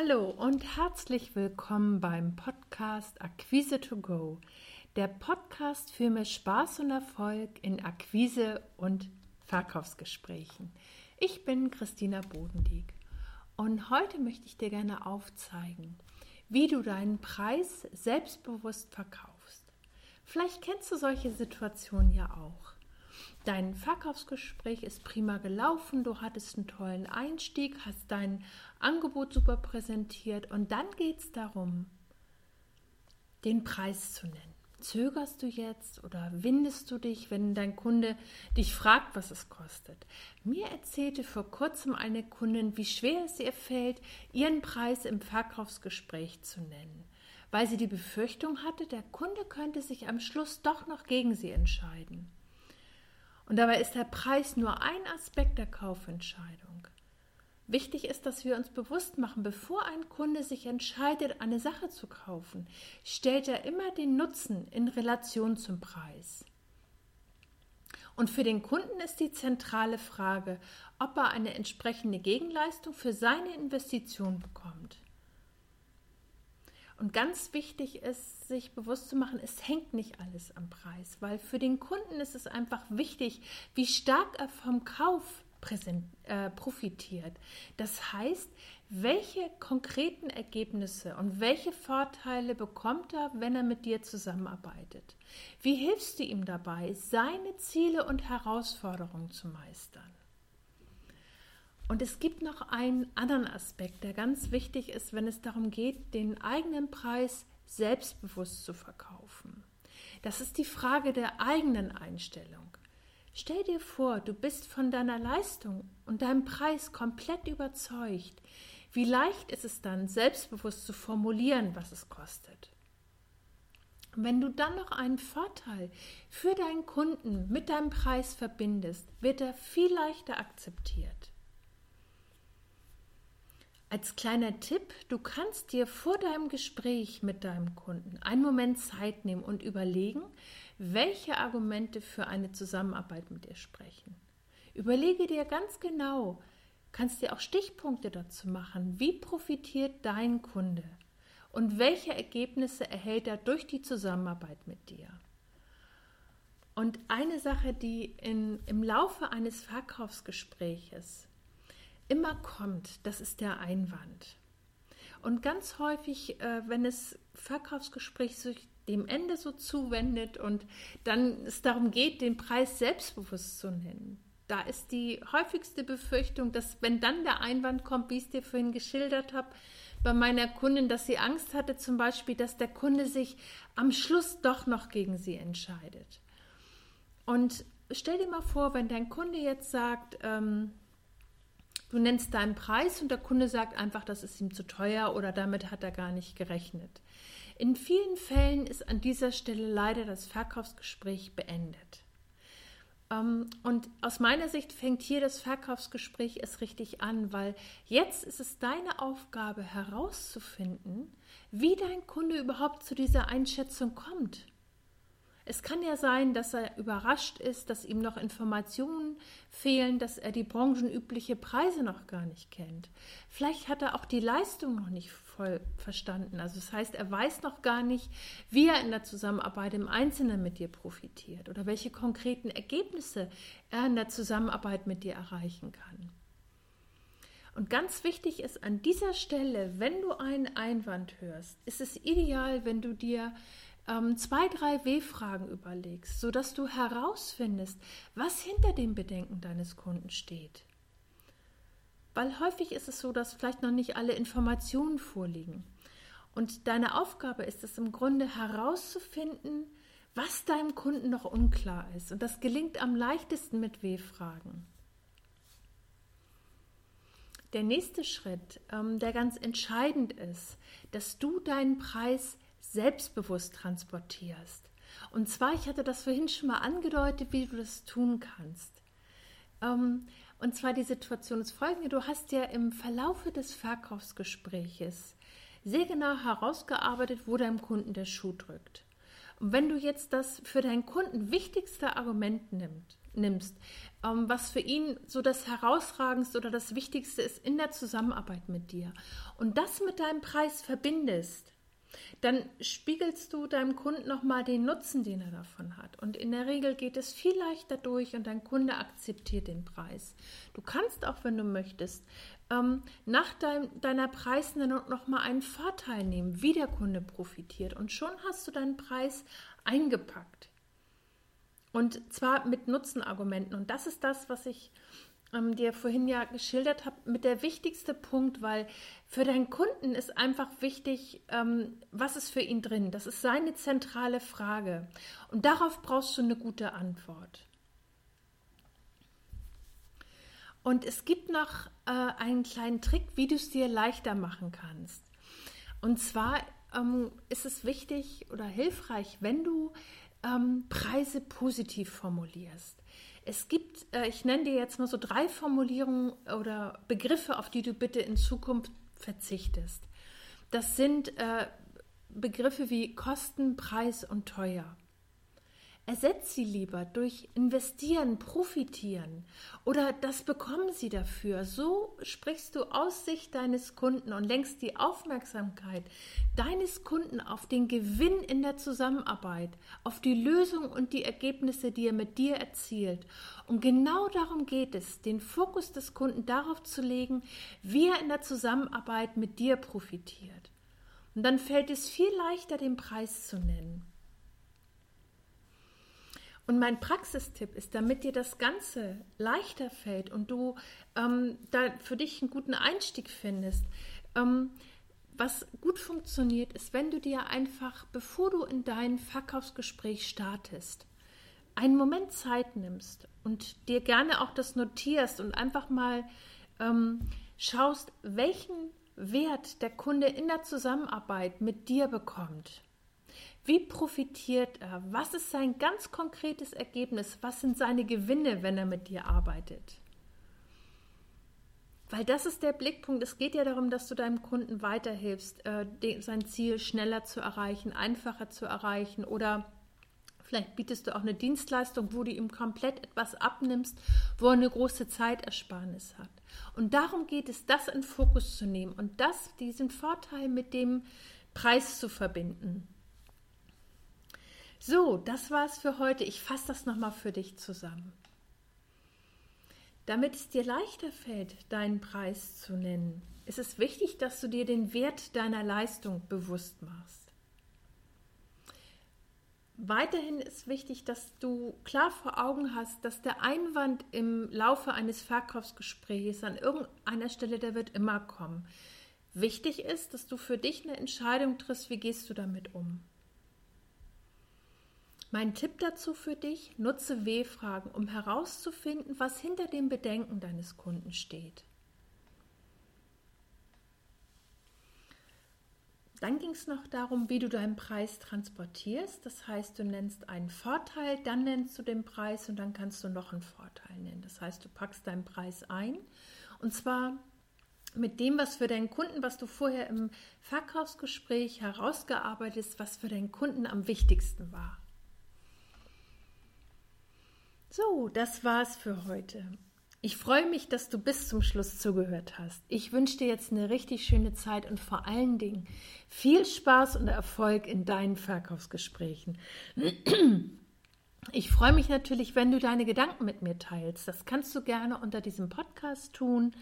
Hallo und herzlich willkommen beim Podcast Akquise to Go, der Podcast für mehr Spaß und Erfolg in Akquise und Verkaufsgesprächen. Ich bin Christina Bodendieck und heute möchte ich dir gerne aufzeigen, wie du deinen Preis selbstbewusst verkaufst. Vielleicht kennst du solche Situationen ja auch. Dein Verkaufsgespräch ist prima gelaufen, du hattest einen tollen Einstieg, hast dein Angebot super präsentiert und dann geht es darum, den Preis zu nennen. Zögerst du jetzt oder windest du dich, wenn dein Kunde dich fragt, was es kostet? Mir erzählte vor kurzem eine Kundin, wie schwer es ihr fällt, ihren Preis im Verkaufsgespräch zu nennen, weil sie die Befürchtung hatte, der Kunde könnte sich am Schluss doch noch gegen sie entscheiden. Und dabei ist der Preis nur ein Aspekt der Kaufentscheidung. Wichtig ist, dass wir uns bewusst machen, bevor ein Kunde sich entscheidet, eine Sache zu kaufen, stellt er immer den Nutzen in Relation zum Preis. Und für den Kunden ist die zentrale Frage, ob er eine entsprechende Gegenleistung für seine Investition bekommt. Und ganz wichtig ist, sich bewusst zu machen, es hängt nicht alles am Preis, weil für den Kunden ist es einfach wichtig, wie stark er vom Kauf präsent, äh, profitiert. Das heißt, welche konkreten Ergebnisse und welche Vorteile bekommt er, wenn er mit dir zusammenarbeitet? Wie hilfst du ihm dabei, seine Ziele und Herausforderungen zu meistern? Und es gibt noch einen anderen Aspekt, der ganz wichtig ist, wenn es darum geht, den eigenen Preis selbstbewusst zu verkaufen. Das ist die Frage der eigenen Einstellung. Stell dir vor, du bist von deiner Leistung und deinem Preis komplett überzeugt. Wie leicht ist es dann, selbstbewusst zu formulieren, was es kostet? wenn du dann noch einen Vorteil für deinen Kunden mit deinem Preis verbindest, wird er viel leichter akzeptiert. Als kleiner Tipp, du kannst dir vor deinem Gespräch mit deinem Kunden einen Moment Zeit nehmen und überlegen, welche Argumente für eine Zusammenarbeit mit dir sprechen. Überlege dir ganz genau, kannst dir auch Stichpunkte dazu machen, wie profitiert dein Kunde und welche Ergebnisse erhält er durch die Zusammenarbeit mit dir. Und eine Sache, die in, im Laufe eines Verkaufsgespräches immer kommt, das ist der Einwand. Und ganz häufig, äh, wenn es Verkaufsgespräch sich dem Ende so zuwendet und dann es darum geht, den Preis selbstbewusst zu nennen, da ist die häufigste Befürchtung, dass wenn dann der Einwand kommt, wie ich es dir vorhin geschildert habe, bei meiner Kundin, dass sie Angst hatte, zum Beispiel, dass der Kunde sich am Schluss doch noch gegen sie entscheidet. Und stell dir mal vor, wenn dein Kunde jetzt sagt, ähm, Du nennst deinen Preis und der Kunde sagt einfach, das ist ihm zu teuer oder damit hat er gar nicht gerechnet. In vielen Fällen ist an dieser Stelle leider das Verkaufsgespräch beendet. Ähm, und aus meiner Sicht fängt hier das Verkaufsgespräch erst richtig an, weil jetzt ist es deine Aufgabe herauszufinden, wie dein Kunde überhaupt zu dieser Einschätzung kommt. Es kann ja sein, dass er überrascht ist, dass ihm noch Informationen fehlen, dass er die branchenübliche Preise noch gar nicht kennt. Vielleicht hat er auch die Leistung noch nicht voll verstanden. Also das heißt, er weiß noch gar nicht, wie er in der Zusammenarbeit im Einzelnen mit dir profitiert oder welche konkreten Ergebnisse er in der Zusammenarbeit mit dir erreichen kann. Und ganz wichtig ist an dieser Stelle, wenn du einen Einwand hörst, ist es ideal, wenn du dir ähm, zwei, drei W-Fragen überlegst, sodass du herausfindest, was hinter dem Bedenken deines Kunden steht. Weil häufig ist es so, dass vielleicht noch nicht alle Informationen vorliegen. Und deine Aufgabe ist es im Grunde herauszufinden, was deinem Kunden noch unklar ist. Und das gelingt am leichtesten mit W-Fragen. Der nächste Schritt, ähm, der ganz entscheidend ist, dass du deinen Preis selbstbewusst transportierst. Und zwar, ich hatte das vorhin schon mal angedeutet, wie du das tun kannst. Ähm, und zwar die Situation ist folgende. Du hast ja im Verlaufe des Verkaufsgespräches sehr genau herausgearbeitet, wo deinem Kunden der Schuh drückt. Und wenn du jetzt das für deinen Kunden wichtigste Argument nimmt, nimmst, ähm, was für ihn so das Herausragendste oder das Wichtigste ist in der Zusammenarbeit mit dir und das mit deinem Preis verbindest, dann spiegelst du deinem Kunden nochmal den Nutzen, den er davon hat. Und in der Regel geht es viel leichter durch und dein Kunde akzeptiert den Preis. Du kannst auch, wenn du möchtest, ähm, nach dein, deiner Preisnennung nochmal einen Vorteil nehmen, wie der Kunde profitiert. Und schon hast du deinen Preis eingepackt. Und zwar mit Nutzenargumenten. Und das ist das, was ich ähm, dir vorhin ja geschildert habe, mit der wichtigste Punkt, weil für deinen Kunden ist einfach wichtig, ähm, was ist für ihn drin. Das ist seine zentrale Frage. Und darauf brauchst du eine gute Antwort. Und es gibt noch äh, einen kleinen Trick, wie du es dir leichter machen kannst. Und zwar ähm, ist es wichtig oder hilfreich, wenn du ähm, Preise positiv formulierst. Es gibt, äh, ich nenne dir jetzt mal so drei Formulierungen oder Begriffe, auf die du bitte in Zukunft verzichtest. Das sind äh, Begriffe wie Kosten, Preis und teuer. Ersetzt sie lieber durch investieren, profitieren oder das bekommen sie dafür. So sprichst du aus Sicht deines Kunden und lenkst die Aufmerksamkeit deines Kunden auf den Gewinn in der Zusammenarbeit, auf die Lösung und die Ergebnisse, die er mit dir erzielt. Und genau darum geht es, den Fokus des Kunden darauf zu legen, wie er in der Zusammenarbeit mit dir profitiert. Und dann fällt es viel leichter, den Preis zu nennen. Und mein Praxistipp ist, damit dir das Ganze leichter fällt und du ähm, da für dich einen guten Einstieg findest, ähm, was gut funktioniert, ist, wenn du dir einfach, bevor du in dein Verkaufsgespräch startest, einen Moment Zeit nimmst und dir gerne auch das notierst und einfach mal ähm, schaust, welchen Wert der Kunde in der Zusammenarbeit mit dir bekommt. Wie profitiert er? Was ist sein ganz konkretes Ergebnis? Was sind seine Gewinne, wenn er mit dir arbeitet? Weil das ist der Blickpunkt. Es geht ja darum, dass du deinem Kunden weiterhilfst, äh, sein Ziel schneller zu erreichen, einfacher zu erreichen oder Vielleicht bietest du auch eine Dienstleistung, wo du ihm komplett etwas abnimmst, wo er eine große Zeitersparnis hat. Und darum geht es, das in Fokus zu nehmen und das, diesen Vorteil mit dem Preis zu verbinden. So, das war's für heute. Ich fasse das nochmal für dich zusammen. Damit es dir leichter fällt, deinen Preis zu nennen, ist es wichtig, dass du dir den Wert deiner Leistung bewusst machst. Weiterhin ist wichtig, dass du klar vor Augen hast, dass der Einwand im Laufe eines Verkaufsgesprächs an irgendeiner Stelle, der wird immer kommen. Wichtig ist, dass du für dich eine Entscheidung triffst, wie gehst du damit um. Mein Tipp dazu für dich, nutze W-Fragen, um herauszufinden, was hinter dem Bedenken deines Kunden steht. Dann ging es noch darum, wie du deinen Preis transportierst. Das heißt, du nennst einen Vorteil, dann nennst du den Preis und dann kannst du noch einen Vorteil nennen. Das heißt, du packst deinen Preis ein und zwar mit dem, was für deinen Kunden, was du vorher im Verkaufsgespräch herausgearbeitet hast, was für deinen Kunden am wichtigsten war. So, das war's für heute. Ich freue mich, dass du bis zum Schluss zugehört hast. Ich wünsche dir jetzt eine richtig schöne Zeit und vor allen Dingen viel Spaß und Erfolg in deinen Verkaufsgesprächen. Ich freue mich natürlich, wenn du deine Gedanken mit mir teilst. Das kannst du gerne unter diesem Podcast tun.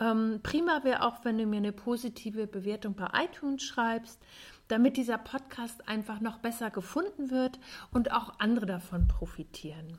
Ähm, prima wäre auch, wenn du mir eine positive Bewertung bei iTunes schreibst, damit dieser Podcast einfach noch besser gefunden wird und auch andere davon profitieren.